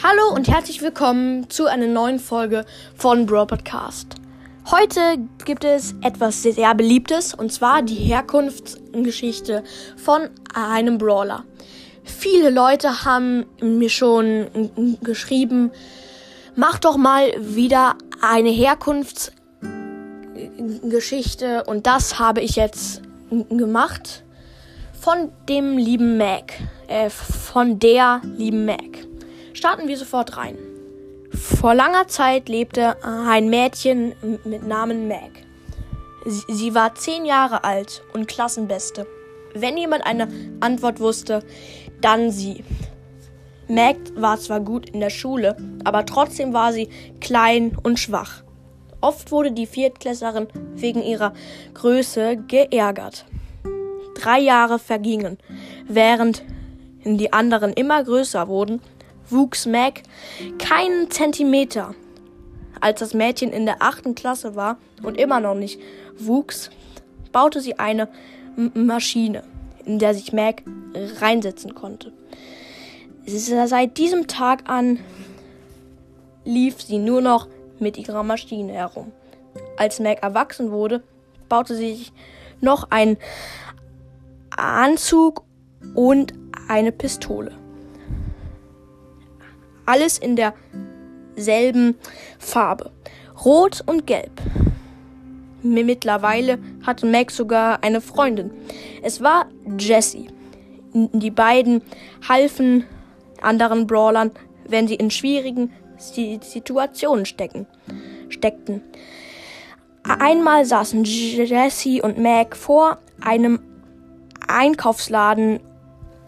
Hallo und herzlich willkommen zu einer neuen Folge von Brawl Podcast. Heute gibt es etwas sehr beliebtes und zwar die Herkunftsgeschichte von einem Brawler. Viele Leute haben mir schon geschrieben, mach doch mal wieder eine Herkunftsgeschichte und das habe ich jetzt gemacht von dem lieben Mac, äh, von der lieben Mac. Starten wir sofort rein. Vor langer Zeit lebte ein Mädchen mit Namen Meg. Sie war zehn Jahre alt und Klassenbeste. Wenn jemand eine Antwort wusste, dann sie. Meg war zwar gut in der Schule, aber trotzdem war sie klein und schwach. Oft wurde die Viertklässlerin wegen ihrer Größe geärgert. Drei Jahre vergingen, während die anderen immer größer wurden wuchs Meg keinen Zentimeter. Als das Mädchen in der achten Klasse war und immer noch nicht wuchs, baute sie eine M Maschine, in der sich Meg reinsetzen konnte. Seit diesem Tag an lief sie nur noch mit ihrer Maschine herum. Als Meg erwachsen wurde, baute sie sich noch einen Anzug und eine Pistole. Alles in derselben Farbe. Rot und Gelb. Mittlerweile hatte Meg sogar eine Freundin. Es war Jessie. Die beiden halfen anderen Brawlern, wenn sie in schwierigen Situationen stecken, steckten. Einmal saßen Jessie und Meg vor einem Einkaufsladen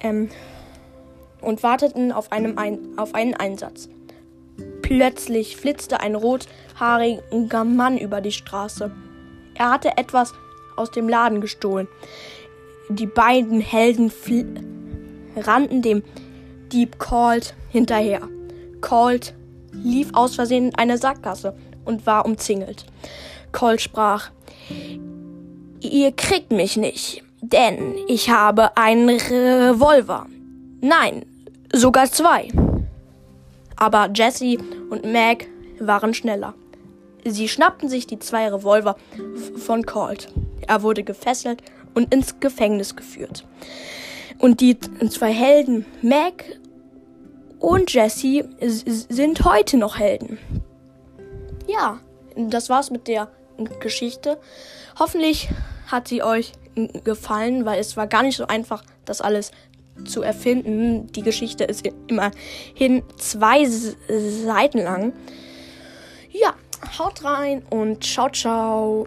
ähm, und warteten auf, einem ein auf einen Einsatz. Plötzlich flitzte ein rothaariger Mann über die Straße. Er hatte etwas aus dem Laden gestohlen. Die beiden Helden rannten dem Dieb Colt hinterher. Colt lief aus Versehen in eine Sackgasse und war umzingelt. Colt sprach: Ihr kriegt mich nicht, denn ich habe einen Revolver. Nein, sogar zwei. Aber Jesse und Meg waren schneller. Sie schnappten sich die zwei Revolver von Colt. Er wurde gefesselt und ins Gefängnis geführt. Und die zwei Helden, Meg und Jesse, sind heute noch Helden. Ja, das war's mit der Geschichte. Hoffentlich hat sie euch gefallen, weil es war gar nicht so einfach, das alles zu erfinden. Die Geschichte ist immerhin zwei Seiten lang. Ja, haut rein und ciao, ciao.